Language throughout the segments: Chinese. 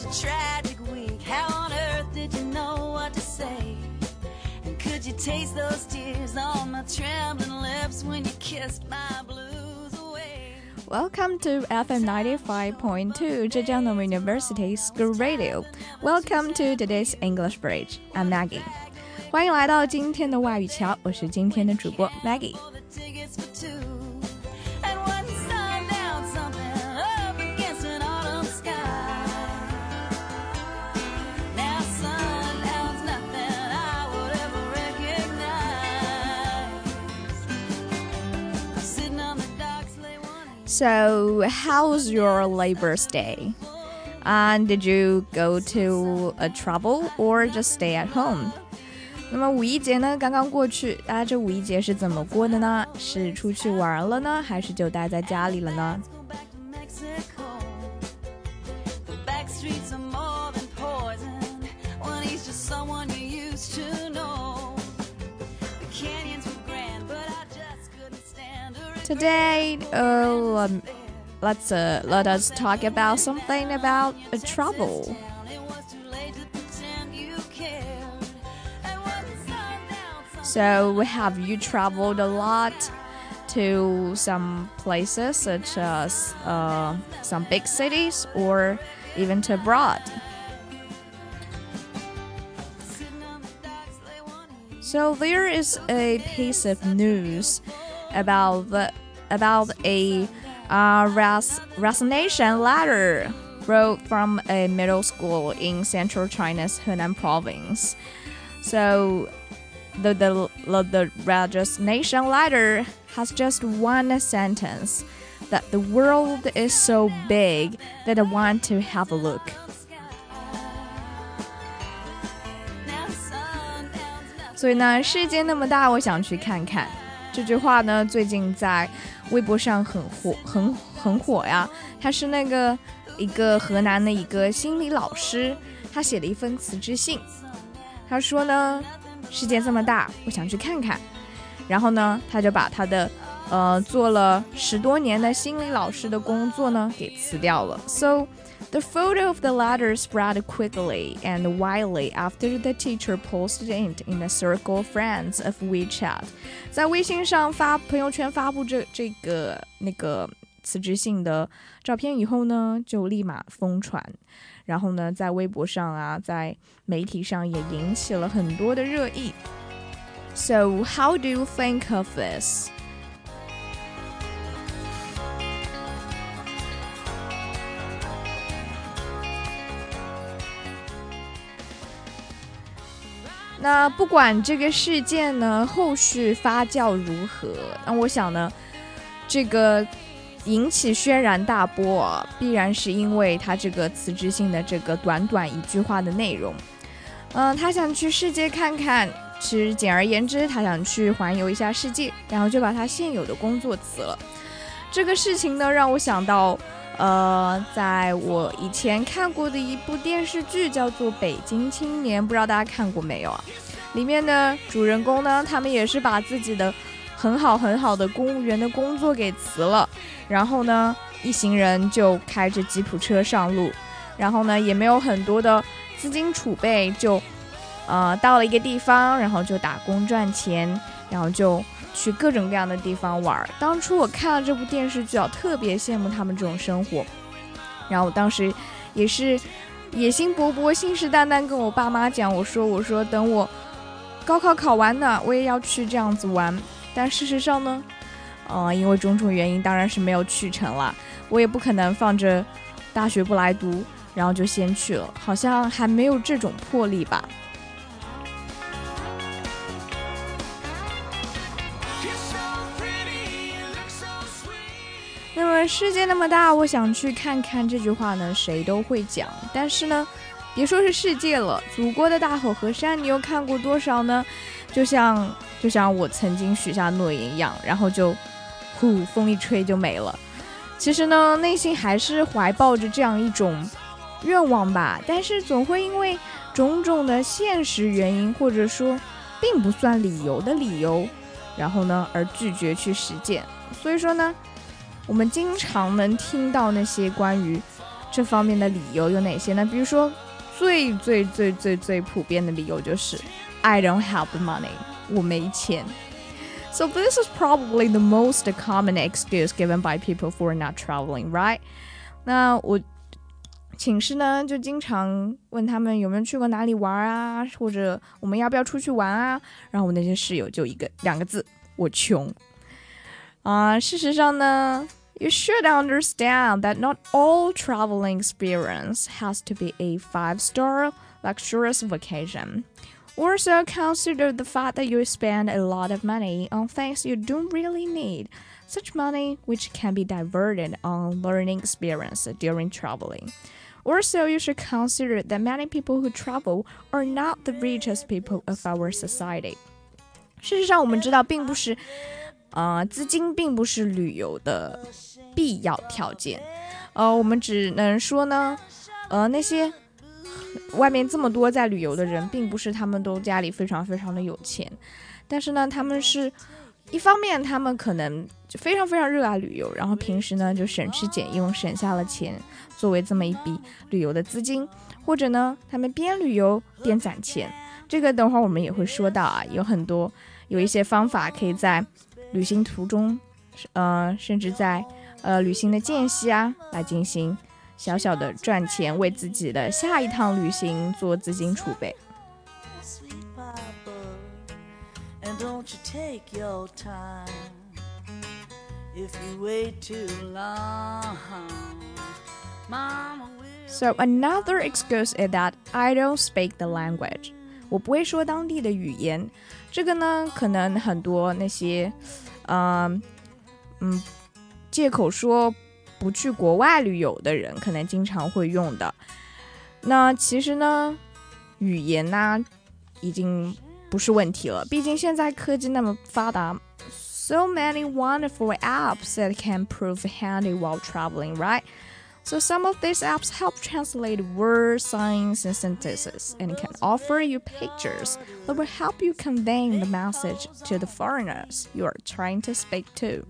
such a tragic week. How on earth did you know what to say? And could you taste those tears on my trembling lips when you kissed my blues away? Welcome to FM 95.2 Zhejiang University School Radio. Welcome to today's English Bridge. I'm Maggie. 欢迎来到今天的外语桥，我是今天的主播 Maggie。 So, how's your Labor's Day? And did you go to a travel or just stay at home? 那么五一节呢刚刚过去，大家这五一节是怎么过的呢？是出去玩了呢，还是就待在家里了呢？ Today, uh, let's uh, let us talk about something about a sun down, So, have you traveled a lot to some places such as uh, some big cities or even to abroad? So there is a piece of news about the about a uh, ras- resignation letter wrote from a middle school in central China's Henan province. So the the the, the resignation letter has just one sentence that the world is so big that I want to have a look. Now sundown's nothing. 所以呢，世界那么大，我想去看看。 这句话呢，最近在微博上很火，很很火呀。他是那个一个河南的一个心理老师，他写了一封辞职信。他说呢，世界这么大，我想去看看。然后呢，他就把他的呃做了十多年的心理老师的工作呢给辞掉了。So the photo of the letter spread quickly and widely after the teacher posted it in the circle of friends of WeChat。在微信上发朋友圈发布这这个那个辞职信的照片以后呢，就立马疯传。然后呢，在微博上啊，在媒体上也引起了很多的热议。So how do you think of this? 那不管这个事件呢后续发酵如何，那我想呢，这个引起轩然大波啊，必然是因为他这个辞职信的这个短短一句话的内容。嗯、他想去世界看看，其实简而言之，他想去环游一下世界，然后就把他现有的工作辞了。这个事情呢，让我想到，呃，在我以前看过的一部电视剧叫做《北京青年》，不知道大家看过没有啊？里面的主人公呢，他们也是把自己的很好很好的公务员的工作给辞了，然后呢，一行人就开着吉普车上路，然后呢，也没有很多的资金储备，就呃到了一个地方，然后就打工赚钱，然后就去各种各样的地方玩。当初我看了这部电视剧啊，特别羡慕他们这种生活，然后我当时也是野心勃勃、信誓旦旦跟我爸妈讲，我说我说等我高考考完呢，我也要去这样子玩。但事实上呢，呃，因为种种原因，当然是没有去成了。我也不可能放着大学不来读，然后就先去了，好像还没有这种魄力吧。世界那么大，我想去看看。这句话呢，谁都会讲。但是呢，别说是世界了，祖国的大好河山，你又看过多少呢？就像就像我曾经许下诺言一样，然后就，呼，风一吹就没了。其实呢，内心还是怀抱着这样一种愿望吧，但是总会因为种种的现实原因，或者说并不算理由的理由，然后呢而拒绝去实践。所以说呢，我们经常能听到那些关于这方面的理由有哪些呢？比如说，最最最最最普遍的理由就是 I don't have the money，我没钱。So this is probably the most common excuse given by people for not traveling, right? 那我寝室呢就经常问他们有没有去过哪里玩啊，或者我们要不要出去玩啊？然后我那些室友就一个两个字，我穷。啊，事实上呢 ，you should understand that not all traveling experience has to be a five-star luxurious vacation. Also, consider the fact that you spend a lot of money on things you don't really need, such money which can be diverted on learning experience during traveling. Also, you should consider that many people who travel are not the richest people of our society. 事实上，我们知道，并不是，呃，资金并不是旅游的 必要条件。呃，我们只能说呢，呃，那些外面这么多在旅游的人，并不是他们都家里非常非常的有钱，但是呢，他们是一方面，他们可能就非常非常热爱旅游，然后平时呢就省吃俭用，省下了钱作为这么一笔旅游的资金，或者呢，他们边旅游边攒钱。这个等会儿我们也会说到啊，有很多有一些方法可以在旅行途中，呃，甚至在呃旅行的间隙啊，来进行。小小的赚钱，为自己的下一趟旅行做资金储备。So another excuse is that I don't speak the language。我不会说当地的语言。这个呢，可能很多那些，嗯嗯，借口说。不去国外旅游的人可能经常会用的。那其实呢，语言呢已经不是问题了，毕竟现在科技那么发达，so many wonderful apps that can prove handy while traveling, right? So some of these apps help translate words, signs, and sentences, and can offer you pictures that will help you convey the message to the foreigners you are trying to speak to.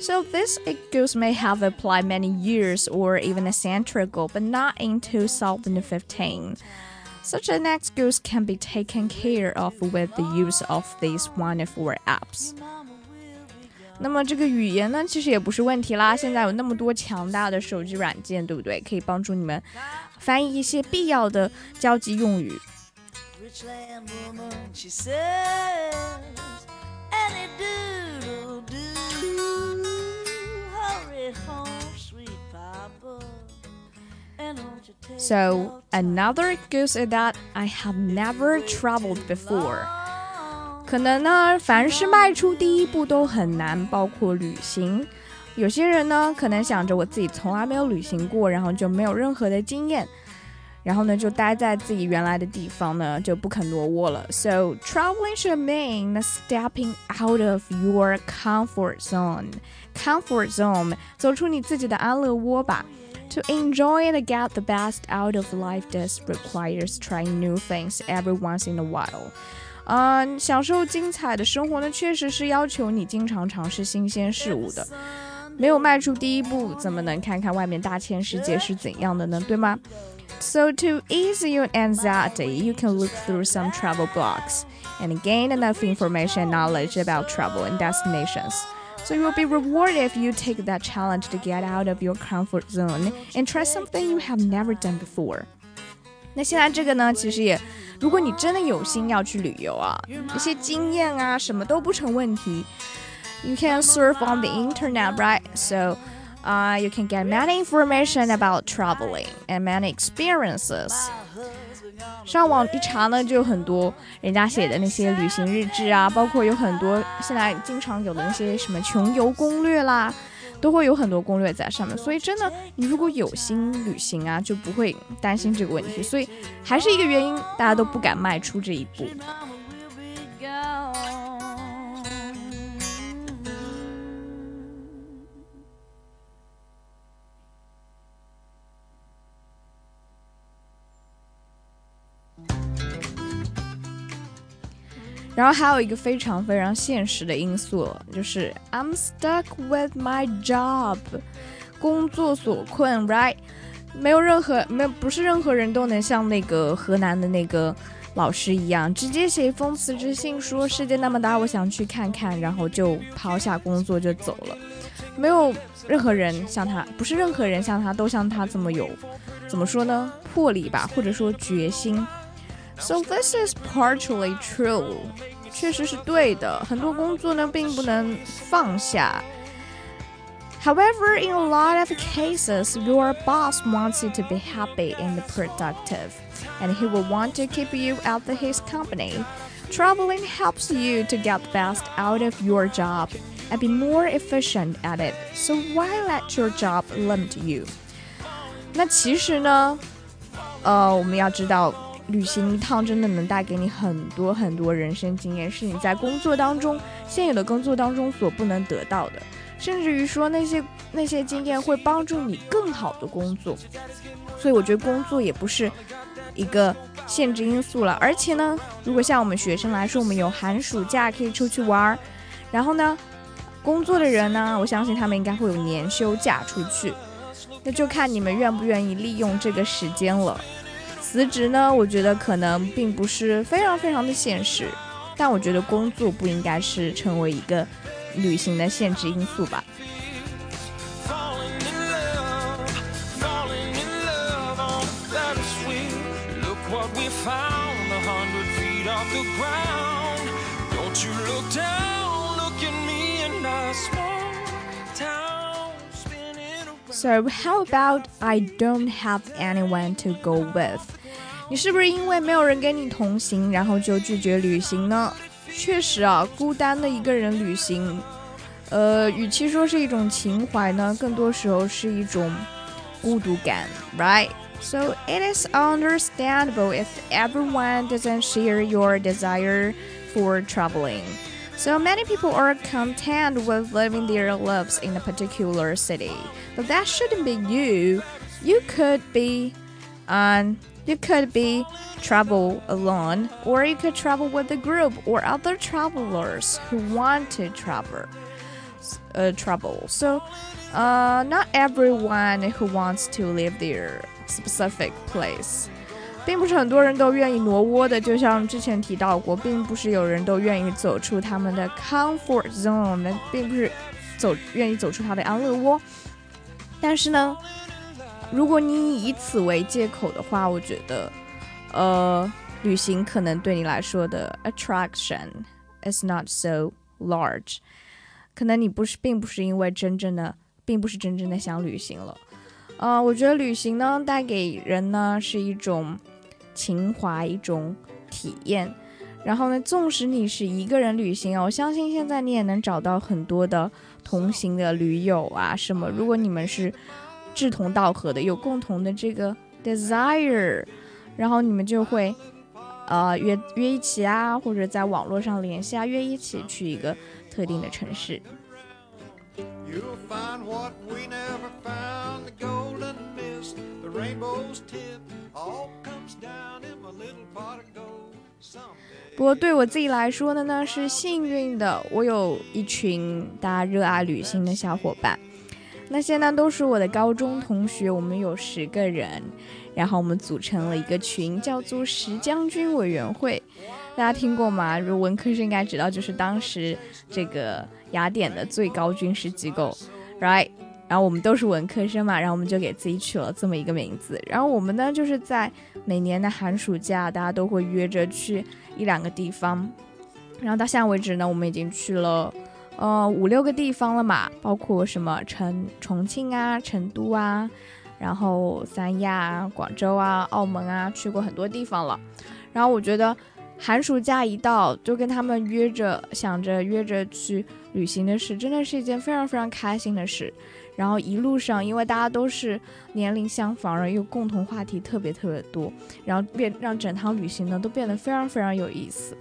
So this excuse may have applied many years or even a century ago, but not in 2015. Such an excuse can be taken care of with the use of these wonderful apps. 那么这个语言呢，其实也不是问题啦。现在有那么多强大的手机软件，对不对？可以帮助你们翻译一些必要的交际用语。So another excuse is that I have never traveled before. 可能呢，凡是迈出第一步都很难，包括旅行。有些人呢，可能想着我自己从来没有旅行过，然后就没有任何的经验。然后呢，就待在自己原来的地方呢，就不肯挪窝了。So traveling should mean stepping out of your comfort zone. Comfort zone，走出你自己的安乐窝吧。To enjoy and get the best out of life does requires trying new things every once in a while. 嗯，享受精彩的生活呢，确实是要求你经常尝试新鲜事物的。没有迈出第一步，怎么能看看外面大千世界是怎样的呢？对吗？So, to ease your anxiety, you can look through some travel blogs and gain enough information and knowledge about travel and destinations. So, you will be rewarded if you take that challenge to get out of your comfort zone and try something you have never done before. 那现在这个呢，其实也，如果你真的有心要去旅游啊，一些经验啊，什么都不成问题。You can surf on the internet, right? So uh, you can get many information about traveling and many experiences. 上网一查呢，就有很多人家写的那些旅行日志啊，包括有很多现在经常有的那些什么穷游攻略啦，都会有很多攻略在上面。所以真的，你如果有心旅行啊，就不会担心这个问题。所以还是一个原因，大家都不敢迈出这一步。然后还有一个非常非常现实的因素，就是 I'm stuck with my job，工作所困，right？没有任何没有不是任何人都能像那个河南的那个老师一样，直接写一封辞职信，说世界那么大，我想去看看，然后就抛下工作就走了。没有任何人像他，不是任何人像他都像他这么有，怎么说呢？魄力吧，或者说决心。So this is partially true，确实是对的。很多工作呢，并不能放下。However, in a lot of cases, your boss wants you to be happy and productive, and he will want to keep you at his company. Traveling helps you to get the best out of your job and be more efficient at it. So why let your job limit you? 那其实呢，呃，我们要知道 旅行一趟真的能带给你很多很多人生经验，是你在工作当中现有的工作当中所不能得到的，甚至于说那些那些经验会帮助你更好的工作。所以我觉得工作也不是一个限制因素了。而且呢，如果像我们学生来说，我们有寒暑假可以出去玩儿，然后呢，工作的人呢，我相信他们应该会有年休假出去，那就看你们愿不愿意利用这个时间了。辞职呢，我觉得可能并不是非常非常的现实，但我觉得工作不应该是成为一个旅行的限制因素吧。So how about I don't have anyone to go with？ 你是不是因为没有人跟你同行，然后就拒绝旅行呢？确实啊，孤单的一个人旅行，呃，与其说是一种情怀呢，更多时候是一种孤独感，right？So it is understandable if everyone doesn't share your desire for traveling. So many people are content with living their lives in a particular city, but that shouldn't be you. You could be, um, you could be travel alone, or you could travel with a group or other travelers who want to travel. Uh, travel. So, uh, not everyone who wants to live their specific place 并不是很多人都愿意挪窝的，就像之前提到过，并不是有人都愿意走出他们的 comfort zone，并不是走愿意走出他的安乐窝。但是呢， 如果你以此为借口的话，我觉得，呃，旅行可能对你来说的 attraction is not so large，可能你不是，并不是因为真正的，并不是真正的想旅行了。呃，我觉得旅行呢，带给人呢是一种。情怀一种体验，然后呢，纵使你是一个人旅行啊我相信现在你也能找到很多的同行的驴友啊什么。如果你们是志同道合的，有共同的这个 desire，然后你们就会呃约约一起啊，或者在网络上联系啊，约一起去一个特定的城市。不过对我自己来说的呢，是幸运的，我有一群大家热爱旅行的小伙伴。那些呢都是我的高中同学，我们有十个人，然后我们组成了一个群，叫做石将军委员会。大家听过吗？如文科生应该知道，就是当时这个雅典的最高军事机构，right？然后我们都是文科生嘛，然后我们就给自己取了这么一个名字。然后我们呢，就是在每年的寒暑假，大家都会约着去一两个地方。然后到现在为止呢，我们已经去了呃五六个地方了嘛，包括什么成重庆啊、成都啊，然后三亚啊、广州啊、澳门啊，去过很多地方了。然后我觉得寒暑假一到，就跟他们约着，想着约着去旅行的事，真的是一件非常非常开心的事。然后一路上，因为大家都是年龄相仿，然后又共同话题特别特别多，然后变让整趟旅行呢都变得非常非常有意思。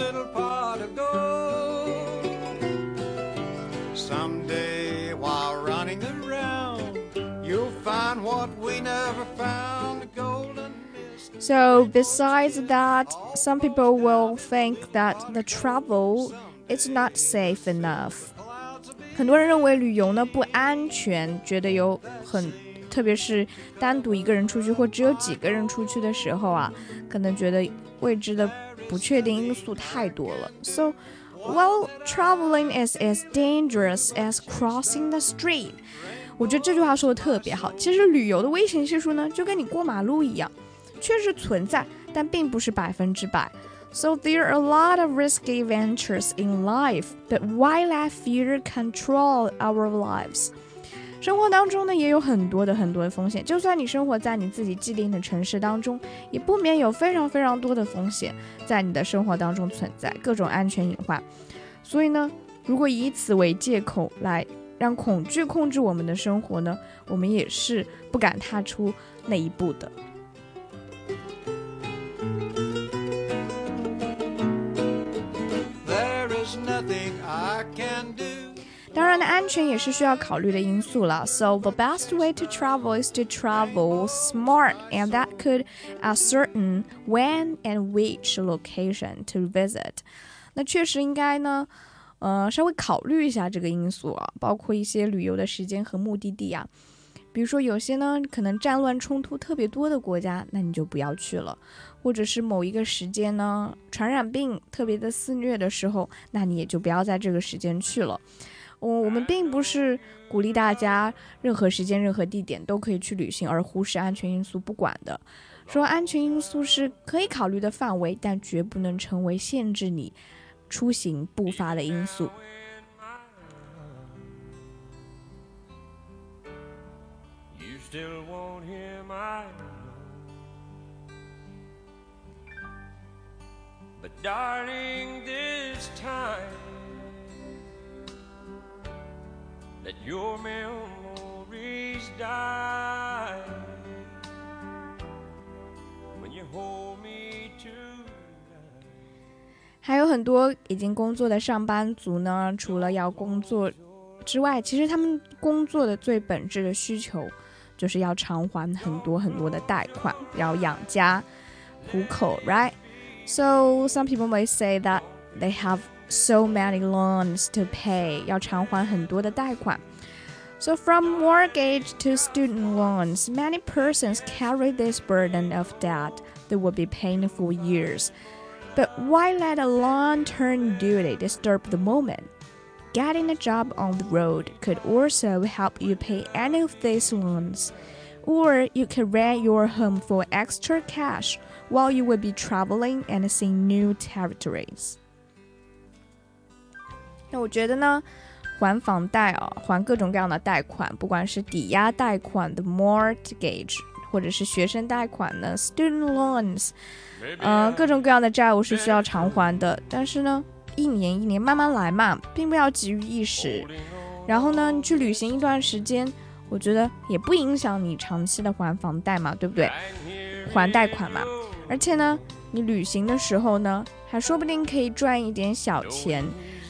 little pot of gold. Someday, while running around, you'll find what we never found So, besides that, some people will think that the travel is not safe enough. 很多人认为旅游呢不安全，觉得有很，特别是单独一个人出去或只有几个人出去的时候啊，可能觉得未知的不确定因素太多了。So, while traveling is as dangerous as crossing the street，我觉得这句话说的特别好。其实旅游的危险系数呢，就跟你过马路一样，确实存在，但并不是百分之百。So there are a lot of risky ventures in life, but why let fear control our lives? 生活当中呢，也有很多的很多的风险。就算你生活在你自己既定的城市当中，也不免有非常非常多的风险在你的生活当中存在，各种安全隐患。所以呢，如果以此为借口来让恐惧控制我们的生活呢，我们也是不敢踏出那一步的。当然呢，安全也是需要考虑的因素了。So the best way to travel is to travel smart, and that could ascertain when and which location to visit. 那确实应该呢，呃，稍微考虑一下这个因素啊，包括一些旅游的时间和目的地啊。比如说有些呢，可能战乱冲突特别多的国家，那你就不要去了；或者是某一个时间呢，传染病特别的肆虐的时候，那你也就不要在这个时间去了。我我们并不是鼓励大家任何时间、任何地点都可以去旅行，而忽视安全因素不管的。说安全因素是可以考虑的范围，但绝不能成为限制你出行步伐的因素。Let your memories die when you hold me tonight. 还有很多已经工作的上班族呢，除了要工作之外，其实他们工作的最本质的需求就是要偿还很多很多的贷款，要养家糊口，right? So some people may say that they have so many loans to pay，要偿还很多的贷款。So from mortgage to student loans, many persons carry this burden of debt that will be paying for years. But why let a long-term duty disturb the moment? Getting a job on the road could also help you pay any of these loans. Or you could rent your home for extra cash while you will be traveling and seeing new territories. 那我觉得呢，还房贷啊，还各种各样的贷款，不管是抵押贷款的 mortgage，或者是学生贷款的 student loans，呃，各种各样的债务是需要偿还的。但是呢，一年一年慢慢来嘛，并不要急于一时。然后呢，你去旅行一段时间，我觉得也不影响你长期的还房贷嘛，对不对？还贷款嘛。而且呢，你旅行的时候呢，还说不定可以赚一点小钱。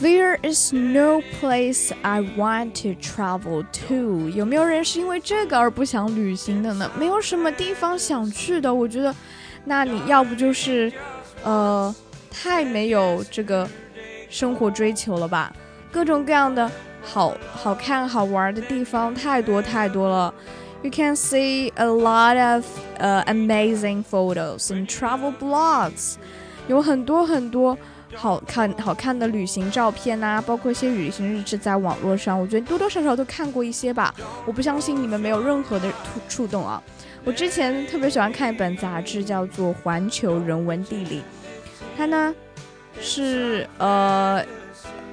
There is no place I want to travel to。有没有人是因为这个而不想旅行的呢？没有什么地方想去的。我觉得，那你要不就是，呃，太没有这个生活追求了吧？各种各样的好好看、好玩的地方太多太多了。You can see a lot of uh amazing photos in travel blogs。有很多很多。 好看好看的旅行照片呐，包括一些旅行日志，在网络上，我觉得多多少少都看过一些吧。我不相信你们没有任何的触触动啊！我之前特别喜欢看一本杂志，叫做《环球人文地理》，它呢是呃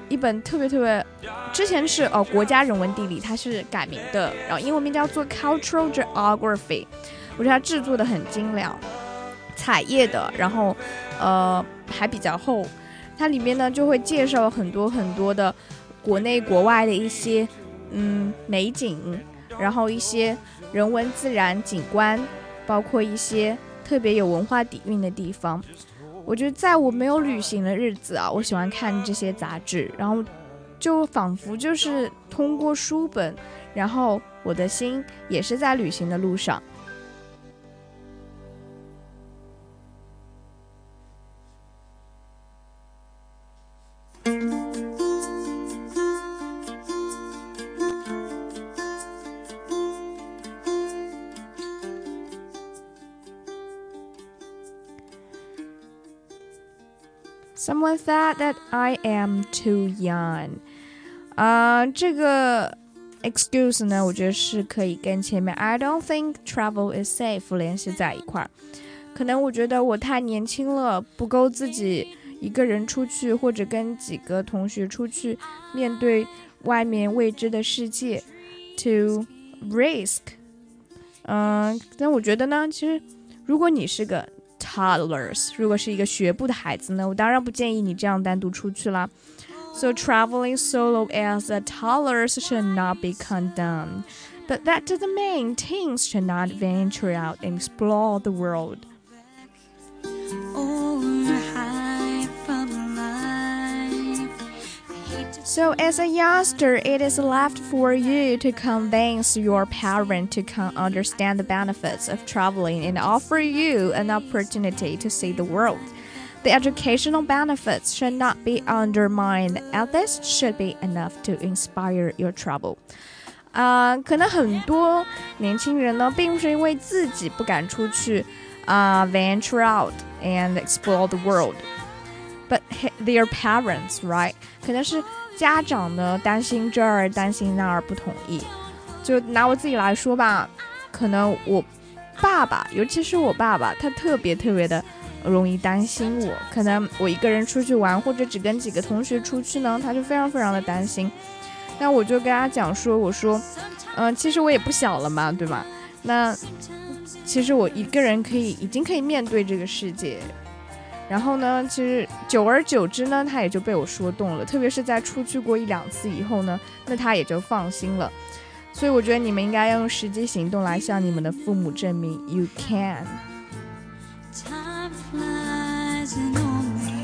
一本特别特别，之前是哦国家人文地理，它是改名的，然后英文名叫做 Cultural Geography，我觉得它制作的很精良，彩页的，然后呃还比较厚，它里面呢就会介绍很多很多的国内国外的一些嗯美景，然后一些人文自然景观，包括一些特别有文化底蕴的地方。我觉得在我没有旅行的日子啊，我喜欢看这些杂志，然后就仿佛就是通过书本，然后我的心也是在旅行的路上。Someone said that I am too young。啊，这个 excuse 呢，我觉得是可以跟前面 I don't think travel is safe 联系在一块儿。可能我觉得我太年轻了，不够自己一个人出去，或者跟几个同学出去，面对外面未知的世界，to risk。嗯，但我觉得呢，其实如果你是个 toddlers，如果是一个学步的孩子呢，我当然不建议你这样单独出去啦。So traveling solo as a toddlers should not be condemned. But that doesn't mean teens should not venture out and explore the world. So, as a youngster, it is left for you to convince your parent to understand the benefits of traveling and offer you an opportunity to see the world. The educational benefits should not be undermined, and this should be enough to inspire your travel. 啊、uh,，可能很多年轻人呢，并不是因为自己不敢出去啊、uh,，venture out and explore the world, but their parents, right？可能是 家长呢担心这儿担心那儿不同意，就拿我自己来说吧，可能我爸爸，尤其是我爸爸，他特别特别的容易担心我。可能我一个人出去玩，或者只跟几个同学出去呢，他就非常非常的担心。那我就跟他讲说，我说，嗯、其实我也不小了嘛，对吧？那其实我一个人可以，已经可以面对这个世界。然后呢，其实久而久之呢，他也就被我说动了。特别是在出去过一两次以后呢，那他也就放心了。所以我觉得你们应该要用实际行动来向你们的父母证明 you can。 Time flies and only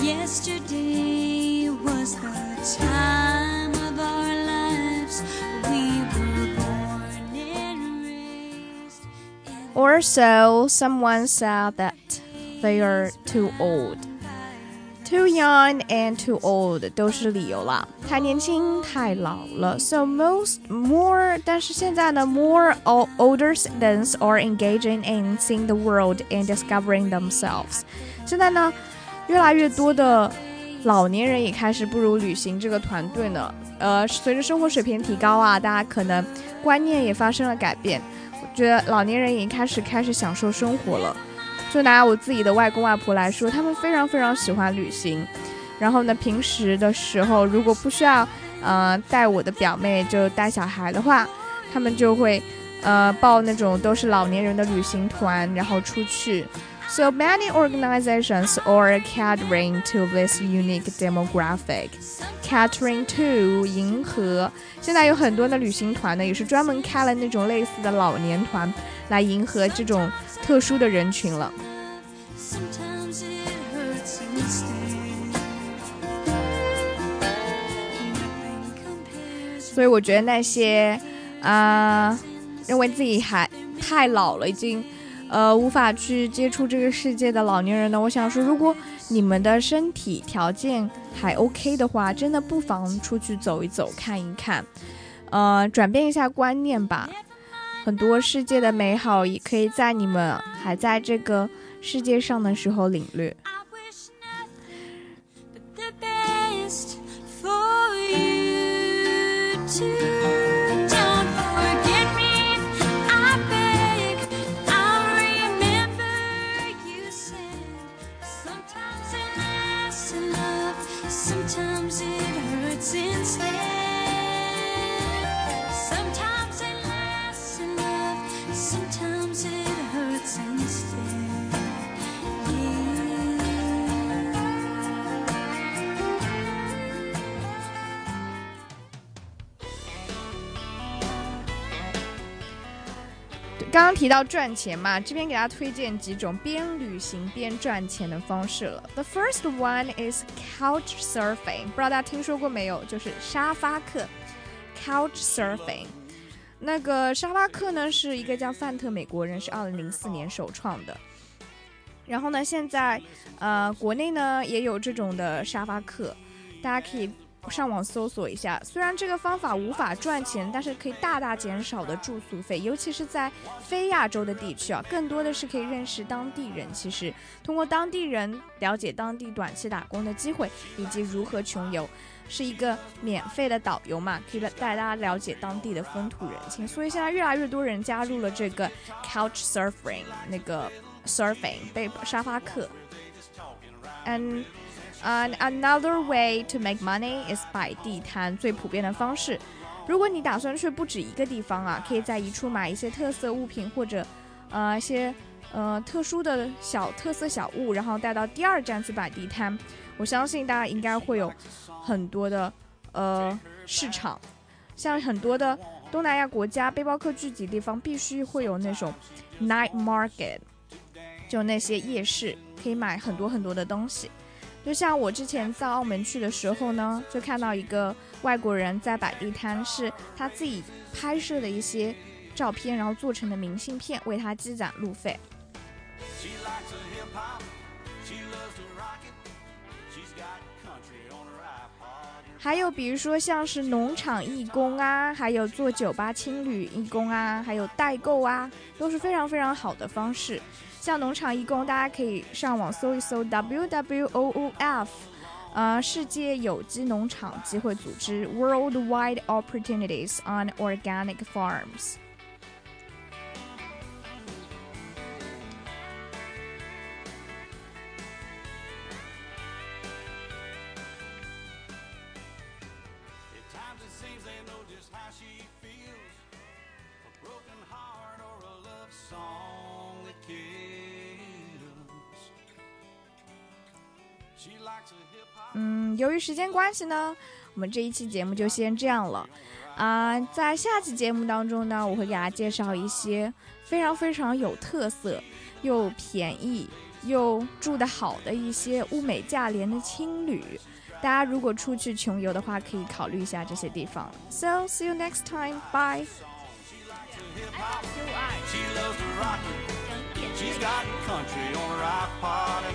yesterday was the time of our lives. We were born and raised. in Or so someone said that They are too old. Too young and too old 都是理由啦，太年轻太老了。So most more，但是现在呢，more o- older citizens are engaging in seeing the world and discovering themselves。现在呢，越来越多的老年人也开始步入旅行这个团队呢。呃，随着生活水平提高啊，大家可能观念也发生了改变。我觉得老年人也开始开始享受生活了。就拿我自己的外公外婆来说，他们非常非常喜欢旅行。然后呢，平时的时候如果不需要，呃，带我的表妹就带小孩的话，他们就会，呃，报那种都是老年人的旅行团，然后出去。So many organizations are catering to this unique demographic. Catering to 银河，现在有很多的旅行团呢，也是专门开了那种类似的老年团，来迎合这种特殊的人群了。所以我觉得那些啊、认为自己还太老了，已经呃无法去接触这个世界的老年人呢，我想说，如果你们的身体条件还 OK 的话，真的不妨出去走一走，看一看，呃，转变一下观念吧。很多世界的美好也可以在你们还在这个世界上的时候领略。提到赚钱嘛，这边给大家推荐几种边旅行边赚钱的方式了。The first one is couch surfing，不知道大家听说过没有？就是沙发客，couch surfing。那个沙发客呢，是一个叫范特美国人，是二零零四年首创的。然后呢，现在呃，国内呢也有这种的沙发客，大家可以上网搜索一下。虽然这个方法无法赚钱，但是可以大大减少的住宿费，尤其是在非亚洲的地区啊，更多的是可以认识当地人。其实通过当地人了解当地短期打工的机会以及如何穷游，是一个免费的导游嘛，可以带大家了解当地的风土人情。所以现在越来越多人加入了这个 couch surfing 那个 surfing 被沙发客。嗯 And another way to make money is 摆地摊，最普遍的方式。如果你打算去不止一个地方啊，可以在一处买一些特色物品或者，呃，一些呃特殊的小特色小物，然后带到第二站去摆地摊。我相信大家应该会有很多的呃市场，像很多的东南亚国家背包客聚集地方，必须会有那种 night market，就那些夜市，可以买很多很多的东西。就像我之前到澳门去的时候呢，就看到一个外国人在摆地摊，是他自己拍摄的一些照片，然后做成的明信片，为他积攒路费。还有比如说像是农场义工啊，还有做酒吧青旅义工啊，还有代购啊，都是非常非常好的方式。像农场义工，大家可以上网搜一搜 WWOOF，呃，世界有机农场机会组织 Worldwide Opportunities on Organic Farms。时间关系呢，我们这一期节目就先这样了。啊、在下期节目当中呢，我会给大家介绍一些非常非常有特色、又便宜又住得好的一些物美价廉的青旅。大家如果出去穷游的话，可以考虑一下这些地方。So see you next time. Bye. She loves rock it. She's got country on her iPod and her